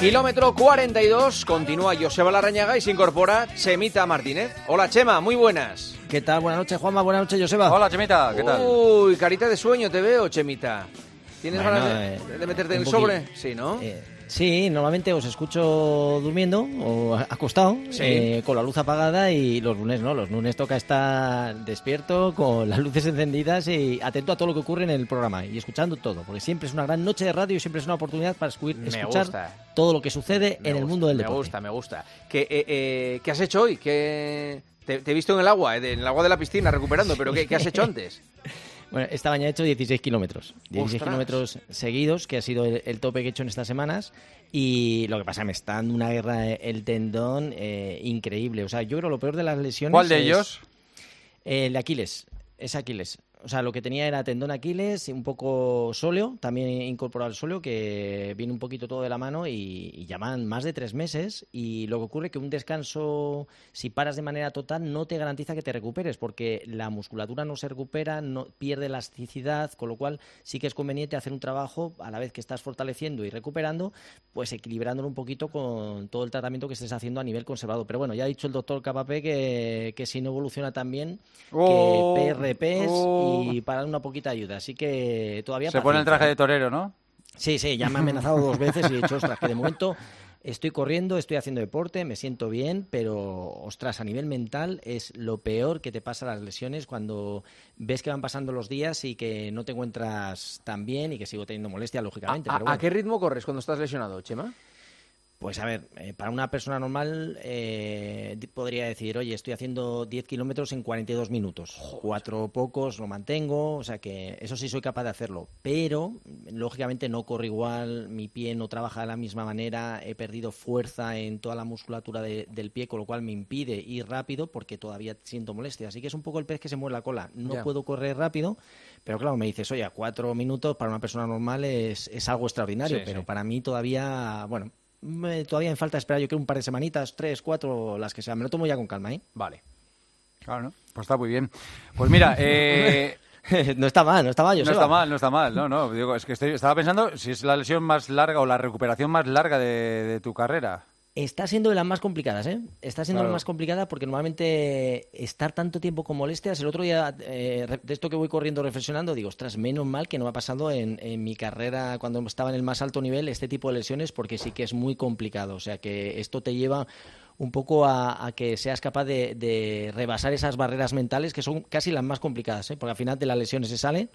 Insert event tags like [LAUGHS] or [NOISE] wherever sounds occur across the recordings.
Kilómetro 42, continúa Joseba Larrañaga y se incorpora Chemita Martínez. Hola Chema, muy buenas. ¿Qué tal? Buenas noches, Juanma. Buenas noches, Joseba. Hola, Chemita. ¿Qué tal? Uy, carita de sueño te veo, Chemita. ¿Tienes Bueno, ganas de, eh, de meterte en el sobre? Sí, ¿no? Eh, sí, normalmente os escucho durmiendo o acostado, Sí. eh, con la luz apagada y los lunes no. Los lunes toca estar despierto, con las luces encendidas y atento a todo lo que ocurre en el programa y escuchando todo. Porque siempre es una gran noche de radio y siempre es una oportunidad para escu- Me escuchar todo lo que sucede Me en el mundo del me deporte. gusta, me gusta. ¿Qué, eh, eh, ¿qué has hecho hoy? ¿Qué... Te, te he visto en el agua, eh, en el agua de la piscina recuperando, pero ¿qué, qué has hecho [LAUGHS] antes? Bueno, esta mañana he hecho 16 kilómetros. 16 Ostras. kilómetros seguidos, que ha sido el, el tope que he hecho en estas semanas. Y lo que pasa, me está dando una guerra eh, el tendón eh, increíble. O sea, yo creo lo peor de las lesiones. ¿Cuál de es, ellos? eh, el de Aquiles. Es Aquiles. O sea, lo que tenía era tendón Aquiles, un poco sóleo, también incorporado el sóleo, que viene un poquito todo de la mano y, y llaman más de tres meses. Y lo que ocurre es que un descanso, si paras de manera total, no te garantiza que te recuperes, porque la musculatura no se recupera, no pierde elasticidad, con lo cual sí que es conveniente hacer un trabajo a la vez que estás fortaleciendo y recuperando, pues equilibrándolo un poquito con todo el tratamiento que estés haciendo a nivel conservado. Pero bueno, ya ha dicho el doctor Capapé que, que si no evoluciona tan bien, Oh, que PRPs oh. Y para dar una poquita ayuda. Así que todavía. Se pone el traje de torero, ¿no? ¿eh? Sí, sí, ya me ha amenazado dos veces y he dicho, ostras, que de momento estoy corriendo, estoy haciendo deporte, me siento bien, pero, ostras, a nivel mental es lo peor que te pasa las lesiones cuando ves que van pasando los días y que no te encuentras tan bien y que sigo teniendo molestia, lógicamente. ¿A, pero a bueno. qué ritmo corres cuando estás lesionado, Chema? Pues a ver, eh, para una persona normal eh, podría decir, oye, estoy haciendo 10 kilómetros en 42 minutos. Cuatro pocos lo mantengo, o sea que eso sí soy capaz de hacerlo. Pero, lógicamente, no corro igual, mi pie no trabaja de la misma manera, he perdido fuerza en toda la musculatura de- del pie, con lo cual me impide ir rápido porque todavía siento molestia. Así que es un poco el pez que se mueve la cola. No puedo correr rápido, pero claro, me dices, oye, cuatro minutos para una persona normal es, es algo extraordinario, Sí, pero sí. para mí todavía, bueno, me- todavía me falta esperar, yo creo, un par de semanitas, tres, cuatro, las que sean. Me lo tomo ya con calma, ¿eh? Vale. Claro, ¿no? Pues está muy bien. Pues mira, [LAUGHS] eh, no está mal, no está mal, no Joseba. está mal, no está mal. No, no, digo, es que estoy- estaba pensando si es la lesión más larga o la recuperación más larga de, de tu carrera. Está siendo de las más complicadas, ¿eh? Está siendo Claro. la más complicada porque normalmente estar tanto tiempo con molestias, el otro día, eh, de esto que voy corriendo reflexionando, digo, ostras, menos mal que no me ha pasado en, en mi carrera cuando estaba en el más alto nivel este tipo de lesiones porque sí que es muy complicado. O sea que esto te lleva un poco a, a que seas capaz de, de rebasar esas barreras mentales que son casi las más complicadas, ¿eh? porque al final de las lesiones se salen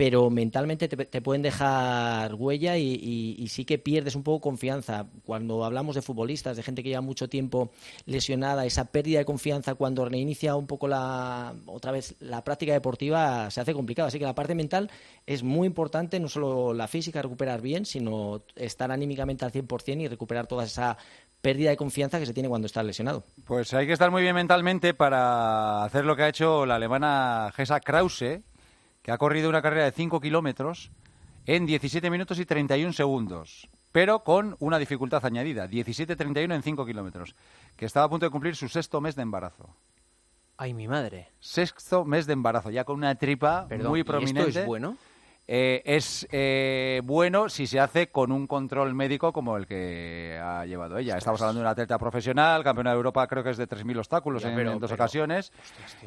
pero mentalmente te, pueden dejar huella y sí que pierdes un poco confianza. Cuando hablamos de futbolistas, de gente que lleva mucho tiempo lesionada, esa pérdida de confianza cuando reinicia un poco la otra vez la práctica deportiva se hace complicado. Así que la parte mental es muy importante, no solo la física, recuperar bien, sino estar anímicamente al 100% y recuperar toda esa pérdida de confianza que se tiene cuando estás lesionado. Pues hay que estar muy bien mentalmente para hacer lo que ha hecho la alemana Gesa Krause, que ha corrido una carrera de 5 kilómetros en 17 minutos y 31 segundos, pero con una dificultad añadida, 17.31 en 5 kilómetros, que estaba a punto de cumplir su sexto mes de embarazo. Ay, mi madre. Sexto mes de embarazo, ya con una tripa Perdón, muy ¿y prominente. esto es bueno? Eh, es eh, bueno si se hace con un control médico como el que ha llevado ella. Estamos hablando de una atleta profesional, campeona de Europa, creo que es de 3.000 obstáculos Ya, en, pero- en dos pero- ocasiones.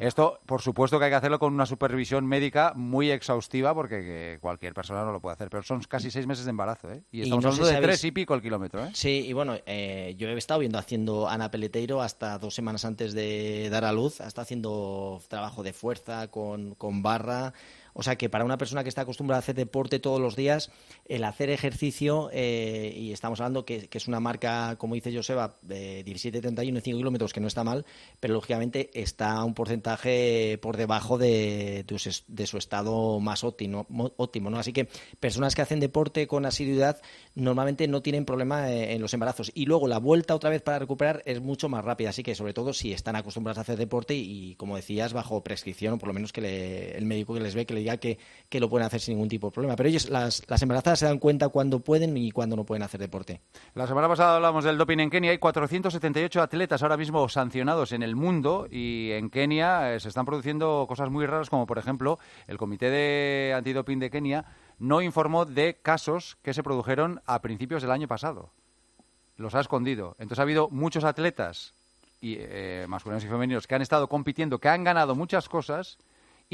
Esto, por supuesto, que hay que hacerlo con una supervisión médica muy exhaustiva porque que cualquier persona no lo puede hacer. Pero son casi seis meses de embarazo, ¿eh? Y Y estamos no hablando si de tres y pico el kilómetro, ¿eh? Sí, y bueno, eh, yo he estado viendo haciendo Ana Peleteiro hasta dos semanas antes de dar a luz, está haciendo trabajo de fuerza con, con barra. O sea que para una persona que está acostumbrada a hacer deporte todos los días, el hacer ejercicio, eh, y estamos hablando que, es una marca, como dice Joseba, de 17.31 en 5 kilómetros, que no está mal, pero lógicamente está un porcentaje por debajo de, su- estado más óptimo, mo- óptimo ¿no? Así que personas que hacen deporte con asiduidad normalmente no tienen problema eh, en los embarazos. Y luego la vuelta otra vez para recuperar es mucho más rápida. Así que sobre todo si están acostumbrados a hacer deporte y, como decías, bajo prescripción, o por lo menos que le- el médico que les ve, que le que, lo pueden hacer sin ningún tipo de problema. Pero ellos, las, embarazadas, se dan cuenta cuando pueden y cuando no pueden hacer deporte. La semana pasada hablamos del doping en Kenia. Hay 478 atletas ahora mismo sancionados en el mundo y en Kenia eh, se están produciendo cosas muy raras como, por ejemplo, el Comité de Antidoping de Kenia no informó de casos que se produjeron a principios del año pasado. los ha escondido. Entonces ha habido muchos atletas, y, eh, masculinos y femeninos, que han estado compitiendo, que han ganado muchas cosas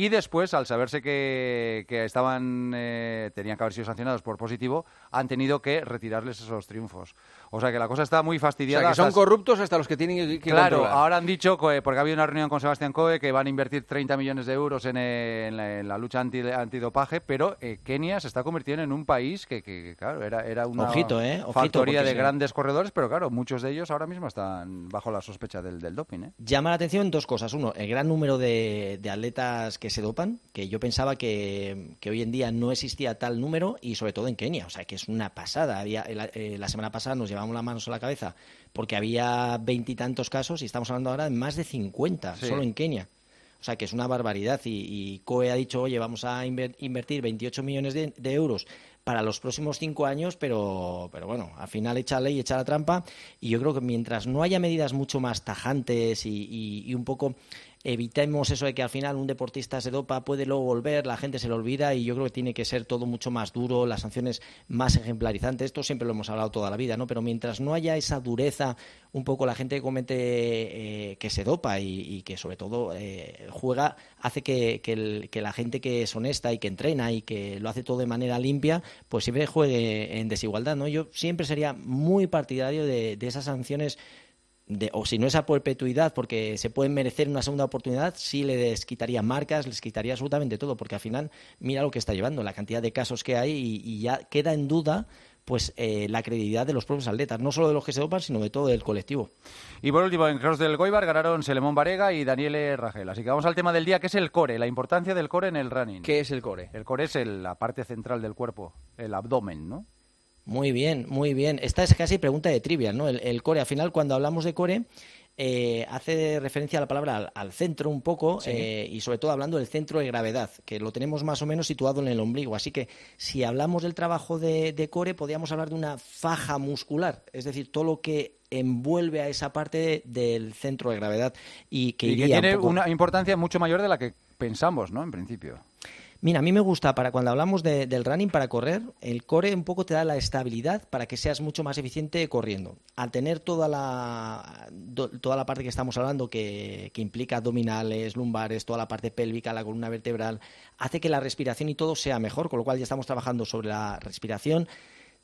y después, al saberse que, que estaban, eh, tenían que haber sido sancionados por positivo, han tenido que retirarles esos triunfos. O sea que la cosa está muy O fastidiada. sea, que son hasta- corruptos hasta los que tienen que, que Claro, controlar. ahora han dicho, que- porque ha habido una reunión con Sebastián Coe, que van a invertir 30 millones de euros en, en la, en la lucha anti, antidopaje, pero eh, Kenia se está convirtiendo en un país que, claro, era, era una Ojito, ¿eh? Ojito, factoría de grandes corredores, pero claro, muchos de ellos ahora mismo están bajo la sospecha del, del doping. ¿eh? Llama la atención dos cosas. Uno, el gran número de, de atletas que se dopan, que yo pensaba que, que hoy en día no existía tal número, y sobre todo en Kenia. O sea, que es una pasada. Había, el- eh, la semana pasada nos llevamos las manos a la cabeza porque había veintitantos casos y estamos hablando ahora de más de 50 Sí. solo en Kenia. O sea, que es una barbaridad. Y, y COE ha dicho, oye, vamos a inver- invertir 28 millones de, de euros para los próximos cinco años, pero, pero bueno, al final echa ley, echa la trampa. Y yo creo que mientras no haya medidas mucho más tajantes y, y- y un poco evitemos eso de que al final un deportista se dopa, puede luego volver, la gente se lo olvida y yo creo que tiene que ser todo mucho más duro, las sanciones más ejemplarizantes. Esto siempre lo hemos hablado toda la vida, ¿no? Pero mientras no haya esa dureza, un poco la gente que comete eh, que se dopa y, que sobre todo eh, juega, hace que, que la gente que es honesta y que entrena y que lo hace todo de manera limpia, pues siempre juegue en desigualdad, ¿no? Yo siempre sería muy partidario de esas sanciones de- o si no esa perpetuidad, porque se pueden merecer una segunda oportunidad, sí les quitaría marcas, les quitaría absolutamente todo, porque al final mira lo que está llevando, la cantidad de casos que hay y, y ya queda en duda pues eh, la credibilidad de los propios atletas, no solo de los que se dopan, sino de todo el colectivo. Y por último, en Cross del Goibar ganaron Selemón Varega y Daniele Ragel. Así que vamos al tema del día, que es el core, la importancia del core en el running. ¿Qué es el core? El core es el- la parte central del cuerpo, el abdomen, ¿no? Muy bien, muy bien. Esta es casi pregunta de trivia, ¿no? El, el core, al final, cuando hablamos de core, eh, hace referencia a la palabra al, al centro un poco eh, y sobre todo hablando del centro de gravedad, que lo tenemos más o menos situado en el ombligo. Así que si hablamos del trabajo de, de core, podríamos hablar de una faja muscular, es decir, todo lo que envuelve a esa parte del centro de gravedad y que, y que iría un tiene poco- una importancia mucho mayor de la que pensamos, ¿no? En principio. Mira, a mí me gusta para cuando hablamos de- del running para correr, el core un poco te da la estabilidad para que seas mucho más eficiente corriendo. Al tener toda la toda la parte que estamos hablando que, que implica abdominales, lumbares, toda la parte pélvica, la columna vertebral, hace que la respiración y todo sea mejor, con lo cual ya estamos trabajando sobre la respiración.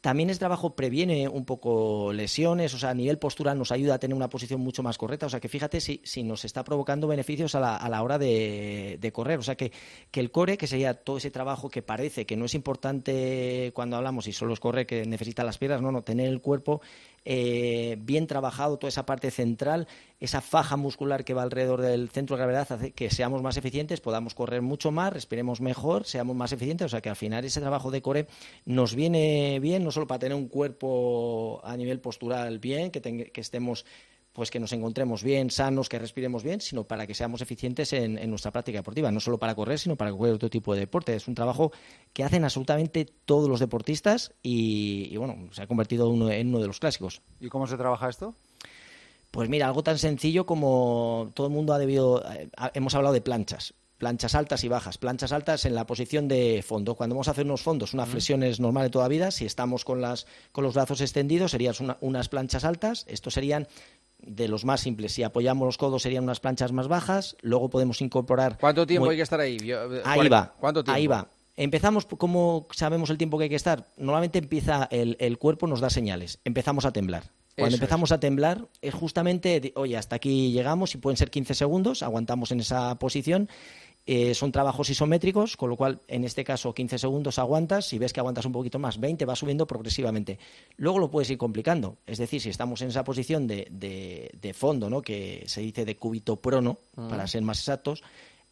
También el trabajo previene un poco lesiones, o sea, a nivel postural nos ayuda a tener una posición mucho más correcta. O sea, que fíjate si, si nos está provocando beneficios a la, a la hora de, de correr. O sea, que, que el core, que sería todo ese trabajo que parece que no es importante cuando hablamos y solo es correr, que necesita las piernas, no, no, tener el cuerpo eh, bien trabajado, toda esa parte central, esa faja muscular que va alrededor del centro de gravedad hace que seamos más eficientes, podamos correr mucho más, respiremos mejor, seamos más eficientes. O sea que al final ese trabajo de core nos viene bien, no solo para tener un cuerpo a nivel postural bien, que, que estemos pues que nos encontremos bien, sanos, que respiremos bien, sino para que seamos eficientes en, en nuestra práctica deportiva, no solo para correr, sino para cualquier otro tipo de deporte. Es un trabajo que hacen absolutamente todos los deportistas y, y, bueno, se ha convertido uno- en uno de los clásicos. ¿Y cómo se trabaja esto? Pues mira, algo tan sencillo como todo el mundo ha debido. eh, hemos hablado de planchas. Planchas altas y bajas. Planchas altas en la posición de fondo. Cuando vamos a hacer unos fondos, una flexión es normal de toda vida. Si estamos con, las, con los brazos extendidos, serían una- unas planchas altas. Estos serían de los más simples. Si apoyamos los codos, serían unas planchas más bajas. Luego podemos incorporar. ¿Cuánto tiempo muy- hay que estar ahí? Yo- eh, Ahí va. ¿Cuánto tiempo? Ahí va. Empezamos, ¿cómo sabemos el tiempo que hay que estar? Normalmente empieza el, el cuerpo, nos da señales. Empezamos a temblar. Cuando Eso empezamos a temblar, es justamente, de, oye, hasta aquí llegamos y pueden ser 15 segundos, aguantamos en esa posición. Eh, son trabajos isométricos, con lo cual, en este caso, 15 segundos aguantas. Si ves que aguantas un poquito más, 20, va subiendo progresivamente. Luego lo puedes ir complicando. Es decir, si estamos en esa posición de, de- de fondo, ¿no? que se dice de cúbito prono, para ser más exactos,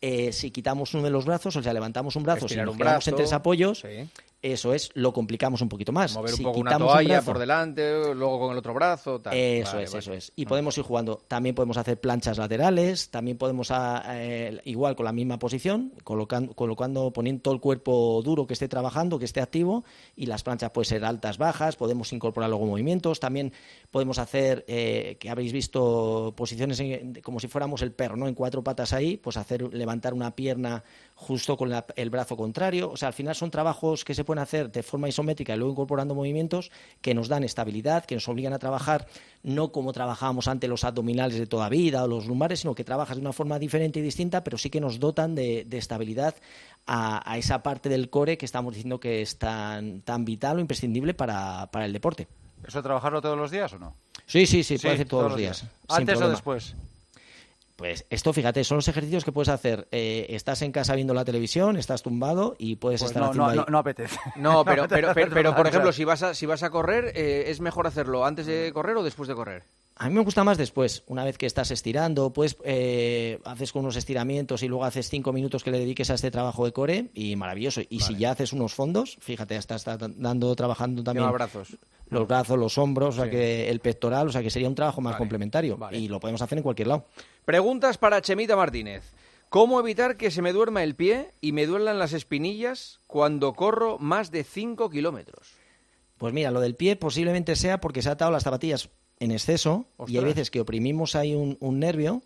eh, si quitamos uno de los brazos, o sea, levantamos un brazo, Estirar si nos quedamos brazo, en tres apoyos, sí. Eso es, lo complicamos un poquito más. Mover un Si poco una un toalla por delante, luego con el otro brazo. Tal. eso Vale, es, vale. eso es. Y podemos ir jugando. También podemos hacer planchas laterales, también podemos, ah, eh, igual con la misma posición, colocando, colocando, poniendo todo el cuerpo duro que esté trabajando, que esté activo, y las planchas pueden ser altas, bajas, podemos incorporar luego movimientos. También podemos hacer, eh, que habéis visto, posiciones en- como si fuéramos el perro, ¿no? En cuatro patas ahí, pues hacer levantar una pierna justo con la- el brazo contrario. O sea, al final son trabajos que se pueden pueden hacer de forma isométrica y luego incorporando movimientos que nos dan estabilidad, que nos obligan a trabajar no como trabajábamos antes los abdominales de toda vida o los lumbares, sino que trabajas de una forma diferente y distinta, pero sí que nos dotan de, estabilidad a, esa parte del core que estamos diciendo que es tan, tan vital o imprescindible para, para el deporte. ¿Eso trabajarlo todos los días o no? Sí, sí, sí, puede hacer todos, los días. ¿Antes o después? Pues esto, fíjate, son los ejercicios que puedes hacer. Eh, estás en casa viendo la televisión, estás tumbado y puedes pues estar no, haciendo no, no, apetece. [LAUGHS] [LAUGHS] No, pero, pero, pero, por ejemplo, si vas a, si vas a correr, eh, ¿es mejor hacerlo antes de correr o después de correr? A mí me gusta más después, una vez que estás estirando, pues eh, haces con unos estiramientos y luego haces cinco minutos que le dediques a este trabajo de core y maravilloso. Y si ya haces unos fondos, fíjate, hasta estás dando, trabajando también los brazos, los brazos, los hombros, o sea que el pectoral, o sea que sería un trabajo más complementario y lo podemos hacer en cualquier lado. Preguntas para Chemita Martínez. ¿Cómo evitar que se me duerma el pie y me duelan las espinillas cuando corro más de 5 kilómetros? Pues mira, lo del pie posiblemente sea porque se ha atado las zapatillas en exceso y hay veces que oprimimos ahí un, nervio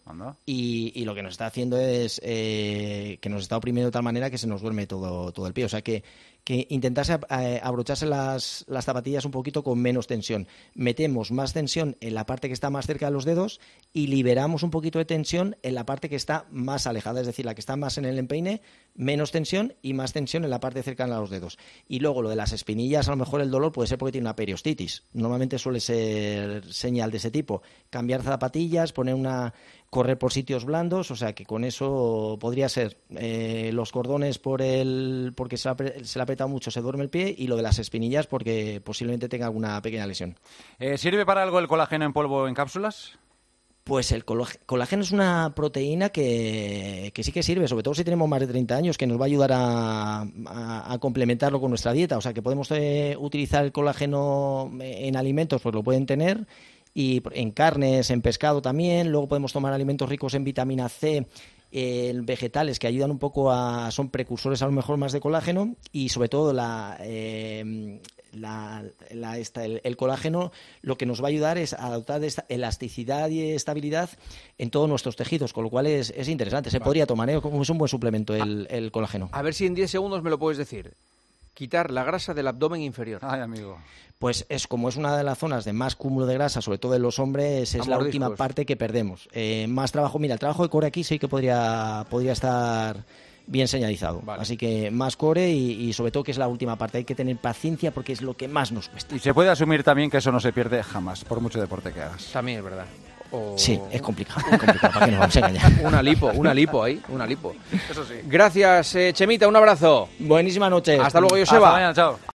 y, lo que nos está haciendo es eh, que nos está oprimiendo de tal manera que se nos duerme todo, todo el pie. O sea que que intentase eh, abrocharse las, zapatillas un poquito con menos tensión. Metemos más tensión en la parte que está más cerca de los dedos y liberamos un poquito de tensión en la parte que está más alejada, es decir, la que está más en el empeine, menos tensión y más tensión en la parte cercana a los dedos. Y luego lo de las espinillas, a lo mejor el dolor puede ser porque tiene una periostitis. Normalmente suele ser señal de ese tipo. Cambiar zapatillas, poner una correr por sitios blandos, o sea que con eso podría ser eh, los cordones por el porque se, le ha apretado mucho, se duerme el pie y lo de las espinillas porque posiblemente tenga alguna pequeña lesión. Eh, ¿Sirve para algo el colágeno en polvo en cápsulas? Pues el colágeno es una proteína que, sí que sirve, sobre todo si tenemos más de 30 años, que nos va a ayudar a, complementarlo con nuestra dieta. O sea, que podemos eh, utilizar el colágeno en alimentos, pues lo pueden tener y en carnes, en pescado también. Luego podemos tomar alimentos ricos en vitamina C, en vegetales que ayudan un poco a, son precursores a lo mejor más de colágeno y sobre todo la, eh, la, el, colágeno lo que nos va a ayudar es a dotar de esta elasticidad y estabilidad en todos nuestros tejidos, con lo cual es, es interesante. Se podría tomar, ¿eh? es un buen suplemento el, el colágeno. A ver si en 10 segundos me lo puedes decir quitar la grasa del abdomen inferior. Ay, amigo. Pues es como es una de las zonas de más cúmulo de grasa, sobre todo en los hombres, es la última parte que perdemos. Eh, más trabajo, mira, el trabajo de core aquí sí que podría, podría estar bien señalizado. Así que más core y, sobre todo que es la última parte. Hay que tener paciencia porque es lo que más nos cuesta. Y se puede asumir también que eso no se pierde jamás, por mucho deporte que hagas. También es verdad. Sí, es complicado, es complicado ¿para qué nos vamos a engañar? [LAUGHS] una lipo, una lipo ahí, una lipo. Eso sí. Gracias, eh, Chemita, un abrazo. Buenísima noche. Hasta luego, Joseba. Hasta mañana, chao.